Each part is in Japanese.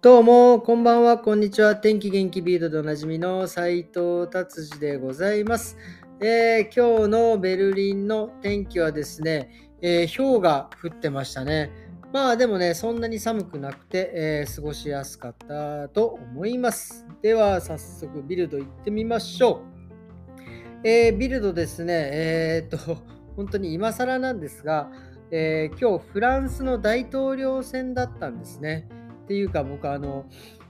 どうも、こんばんは、こんにちは。天気元気ビートでおなじみの斉藤達治でございます、えー、今日のベルリンの天気はですね、えー、氷が降ってましたね。まあでもね、そんなに寒くなくて、えー、過ごしやすかったと思います。では、早速ビルド行ってみましょう。えビルドですね、えっと、本当に今更なんですが、え今日フランスの大統領選だったんですね。っていうか僕あの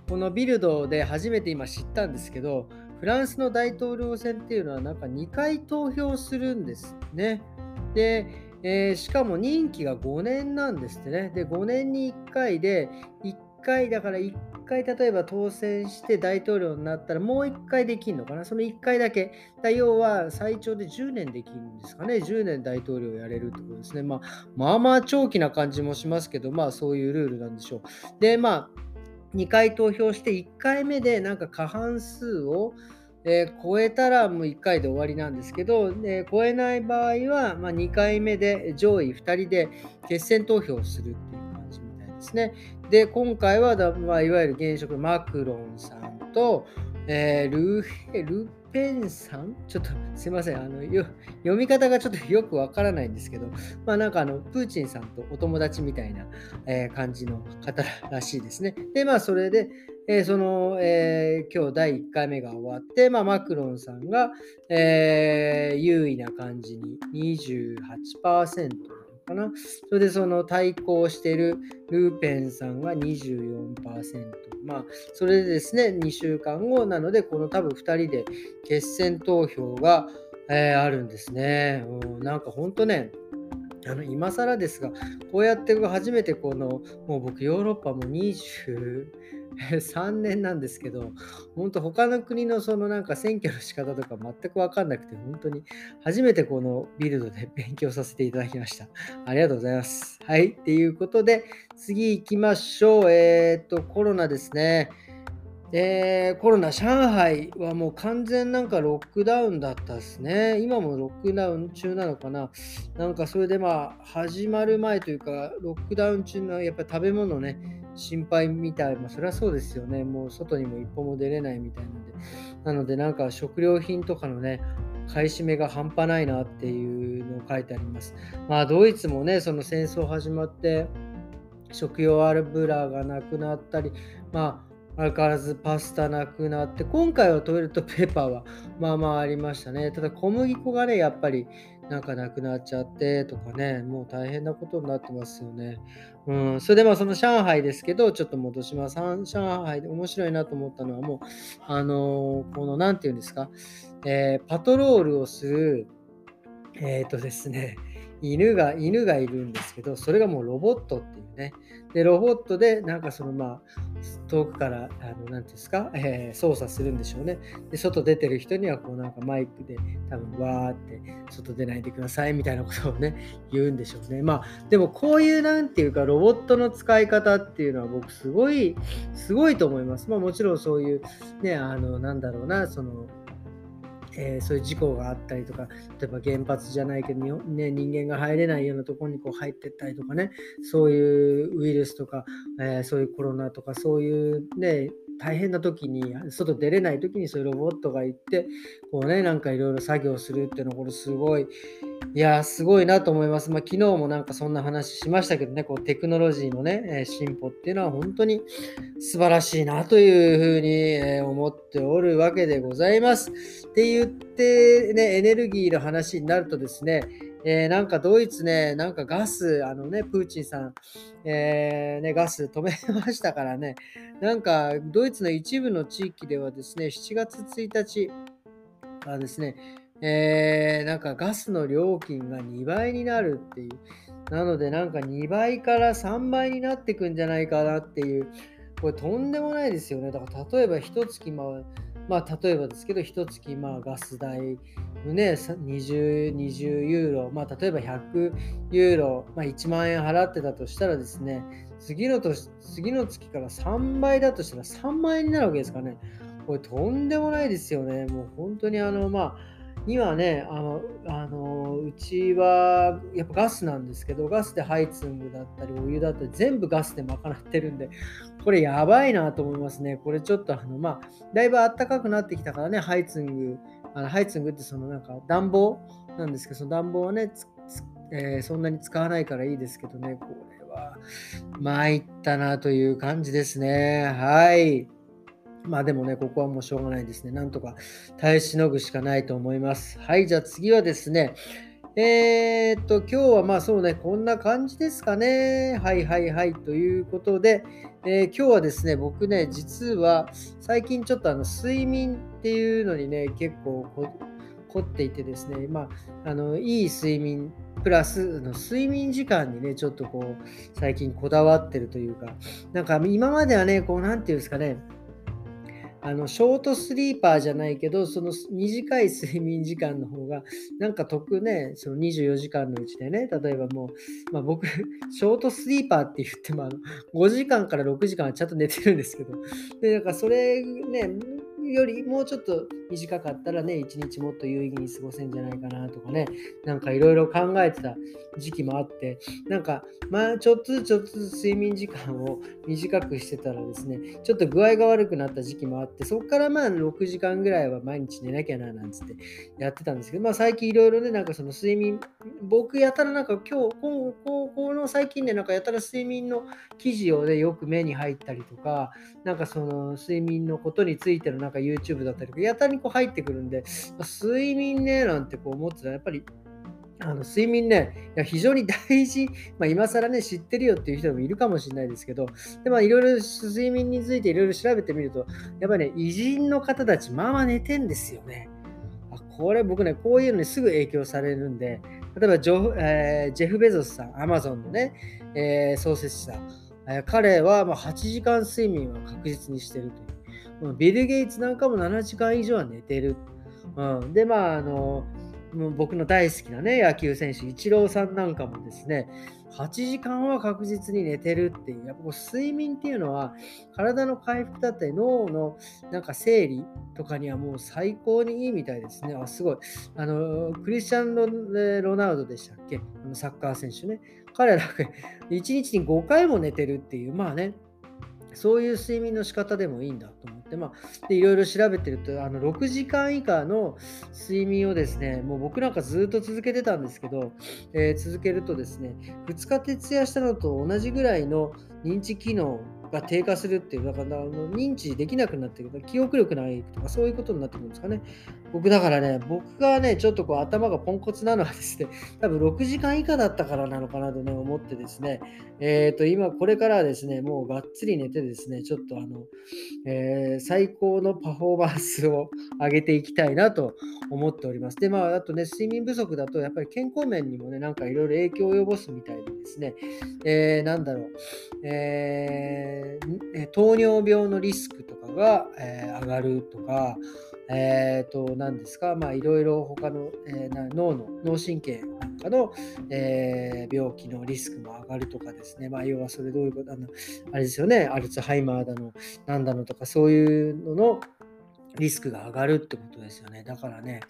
このビルドで初めて今知ったんですけどフランスの大統領選っていうのはなんか2回投票するんですね。で、えー、しかも任期が5年なんですってね。で、5年に1回で、1回だから1回例えば当選して大統領になったらもう1回できるのかな？その1回だけ。だ要は最長で10年できるんですかね？10年大統領やれるってことですね。まあ、まあまあ長期な感じもしますけど、まあそういうルールなんでしょう。で、まあ、2回投票して1回目でなんか過半数をえー、超えたらもう1回で終わりなんですけど、えー、超えない場合は、まあ、2回目で上位2人で決選投票するっていうですね。で、今回は、まあ、いわゆる現職マクロンさんと、えー、ルールペンさん？ちょっとすいませんあの読み方がちょっとよくわからないんですけど、まあなんかあの、プーチンさんとお友達みたいな、えー、感じの方らしいですね。で、まあそれで、えー、その、えー、今日第1回目が終わって、まあ、マクロンさんが、えー、優位な感じに28%かな。それでその対抗しているルーペンさんが24%。まあ、それでですね、2週間後なので、この多分2人で決選投票が、えー、あるんですね。うん、なんか本当ね、あの今更ですが、こうやって初めてこの、もう僕ヨーロッパも20、3年なんですけど、本当他の国のそのなんか選挙の仕方とか全く分かんなくて、本当に初めてこのビルドで勉強させていただきました。ありがとうございます。はい。っていうことで、次行きましょう。えっ、と、コロナですね。えー、コロナ、上海はもう完全なんかロックダウンだったですね。今もロックダウン中なのかな。なんかそれでまあ始まる前というか、ロックダウン中のやっぱり食べ物ね、心配みたい。まあそれはそうですよね。もう外にも一歩も出れないみたいなので。なのでなんか食料品とかのね、買い占めが半端ないなっていうのを書いてあります。まあドイツもね、その戦争始まって、食用油がなくなったり、まあ相変わらずパスタなくなって、今回はトイレットペーパーはまあまあありましたね。ただ小麦粉がね、やっぱりなんかなくなっちゃってとかね、もう大変なことになってますよね。うん、それでまあその上海ですけど、ちょっと戻します。上海で面白いなと思ったのはもう、あのー、この何て言うんですか、えー、パトロールをする、えっ、ー、とですね、犬が、犬がいるんですけど、それがもうロボットっていうね。で、ロボットで、なんかそのまあ、遠くから、あの、なんていうんですか、えー、操作するんでしょうね。で、外出てる人には、こうなんかマイクで、多分わーって、外出ないでくださいみたいなことをね、言うんでしょうね。まあ、でもこういう、なんていうか、ロボットの使い方っていうのは僕、すごい、すごいと思います。まあ、もちろんそういう、ね、あの、なんだろうな、その、えー、そういう事故があったりとか、例えば原発じゃないけど、ね、人間が入れないようなところにこう入ってったりとかね、そういうウイルスとか、えー、そういうコロナとか、そういうね、大変な時に、外出れない時にそういうロボットが行って、こうね、なんかいろいろ作業するっていうの、これすごい、いや、すごいなと思います。まあ、昨日もなんかそんな話しましたけどね、こうテクノロジーのね、進歩っていうのは本当に素晴らしいなというふうに、えっておるわけでございます。って言って、ね、エネルギーの話になるとですね、えー、なんかドイツね、なんかガス、あのね、プーチンさん、えー、ね、ガス止めましたからね、なんかドイツの一部の地域ではですね、7月1日はですね、えー、なんかガスの料金が2倍になるっていう。なのでなんか2倍から3倍になってくんじゃないかなっていう。これとんでもないですよね。だから例えば一月、まあ、まあ、例えばですけど、一月、まあ、ガス代、ね、20, 20ユーロ、まあ、例えば100ユーロ、まあ、1万円払ってたとしたらですね、次の年次の月から3倍だとしたら3万円になるわけですかね。これとんでもないですよね。もう本当にあの、まあ、今ね、あの、あのうちはやっぱガスなんですけど、ガスでハイツングだったり、お湯だったり、全部ガスで賄ってるんで、これやばいなと思いますね。これちょっとあの、まあ、だいぶ暖かくなってきたからね、ハイツング、あのハイツングってそのなんか暖房なんですけど、その暖房はね、えー、そんなに使わないからいいですけどね、これは参ったなという感じですね。はい。まあでもね、ここはもうしょうがないですね。なんとか耐えしのぐしかないと思います。はい、じゃあ次はですね、えー、っと、今日はまあそうね、こんな感じですかね。はいはいはい。ということで、えー、今日はですね、僕ね、実は最近ちょっとあの睡眠っていうのにね、結構凝っていてですね、まあ、あのいい睡眠プラスの睡眠時間にね、ちょっとこう、最近こだわってるというか、なんか今まではね、こう、なんていうんですかね、あのショートスリーパーじゃないけど、その短い睡眠時間の方が、なんか得ね、その24時間のうちでね、例えばもう、まあ、僕、ショートスリーパーって言っても、あの5時間から6時間はちゃんと寝てるんですけど、で、なんかそれね、よりもうちょっと短かったらね、一日もっと有意義に過ごせんじゃないかなとかね、なんかいろいろ考えてた時期もあって、なんか、まあ、ちょっとずつちょっとずつ睡眠時間を短くしてたらですね、ちょっと具合が悪くなった時期もあって、そこからまあ6時間ぐらいは毎日寝なきゃななんつってやってたんですけど、まあ最近いろいろね、なんかその睡眠、僕やたらなんか今日、ここの最近ね、なんかやたら睡眠の記事をね、よく目に入ったりとか、なんかその睡眠のことについてのなんか YouTube だったりとか、やたらにこう入ってくるんで、睡眠ね、なんてこう思ってたら、やっぱりあの睡眠ね、いや非常に大事、まあ、今更ね、知ってるよっていう人もいるかもしれないですけど、でまあ、いろいろ睡眠についていろいろ調べてみると、やっぱりね、偉人の方たち、まあまあ寝てんですよね。あこれ僕ね、こういうのにすぐ影響されるんで、例えばジョ、えー、ジェフ・ベゾスさん、アマゾンのね、えー、創設者、えー、彼はま8時間睡眠は確実にしてるという。ビル・ゲイツなんかも7時間以上は寝てる。うん、で、まあ、あの、僕の大好きなね、野球選手、イチローさんなんかもですね、8時間は確実に寝てるっていう、やっぱ睡眠っていうのは、体の回復だったり、脳のなんか整理とかにはもう最高にいいみたいですね。あ、すごい。あの、クリスチャンロ・ロナウドでしたっけ？サッカー選手ね。彼ら1日に5回も寝てるっていう、まあね、そういう睡眠の仕方でもいいんだと思って、まあ、でいろいろ調べてると、あの6時間以下の睡眠をですね、もう僕なんかずっと続けてたんですけど、えー、続けるとですね、2日徹夜したのと同じぐらいの認知機能が低下するっていう、だからあの認知できなくなってくる、記憶力ないとか、そういうことになってくるんですかね。僕だからね、僕がね、ちょっとこう頭がポンコツなのはですね、多分6時間以下だったからなのかなとね、思ってですね、えっ、ー、と、今これからですね、もうがっつり寝てですね、ちょっとあの、えー、最高のパフォーマンスを上げていきたいなと思っております。で、まあ、あとね、睡眠不足だと、やっぱり健康面にもね、なんかいろいろ影響を及ぼすみたいでですね、えー、なんだろう、えー、え糖尿病のリスクとかが、えー、上がるとか、え、ー、と、何ですか、まあ、いろいろ他の、えー、脳の、脳神経なんかの、えー、病気のリスクも上がるとかですね、まあ、要はそれどういうこと、あの、あれですよね、アルツハイマーだの、なんだのとか、そういうのの、リスクが上がるってことですよね。だからね、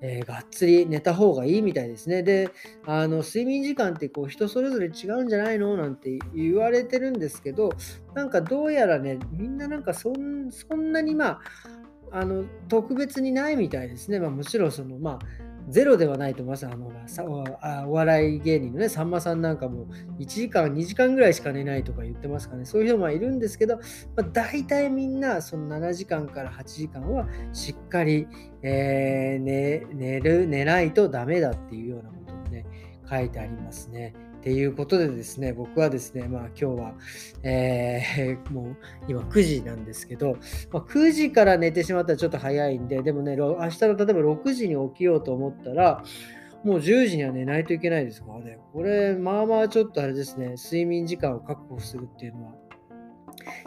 えー、がっつり寝た方がいいみたいですね。で、あの睡眠時間ってこう人それぞれ違うんじゃないの？なんて言われてるんですけど、なんかどうやらね、みんななんかそんそんなにまあ、あの特別にないみたいですね。まあ、もちろんその、まあ、ゼロではないと思います。あのお笑い芸人のね、さんまさんなんかも1時間、2時間ぐらいしか寝ないとか言ってますかね。そういう人もいるんですけど、まあ、大体みんなその7時間から8時間はしっかり、えー、寝る、寝ないとダメだっていうようなことをね、書いてありますね。っていうことでですね、僕はですね、まあ今日は、えー、もう今9時なんですけど、まあ、9時から寝てしまったらちょっと早いんで、でもね、明日の例えば6時に起きようと思ったら、もう10時には寝ないといけないですからね。これ、まあまあちょっとあれですね、睡眠時間を確保するっていうのは、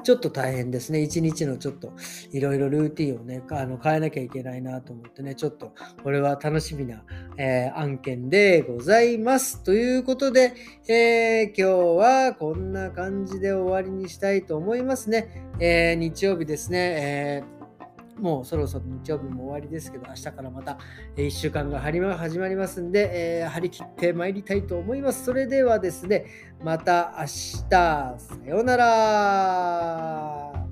ちょっと大変ですね。一日のちょっといろいろルーティンをね、あの変えなきゃいけないなと思ってね、ちょっとこれは楽しみな、えー、案件でございます。ということで、えー、今日はこんな感じで終わりにしたいと思いますね。えー、日曜日ですね。えもうそろそろ日曜日も終わりですけど、明日からまた1週間が始まりますんで、えー、張り切ってまいりたいと思います。それではですね、また明日、さようなら。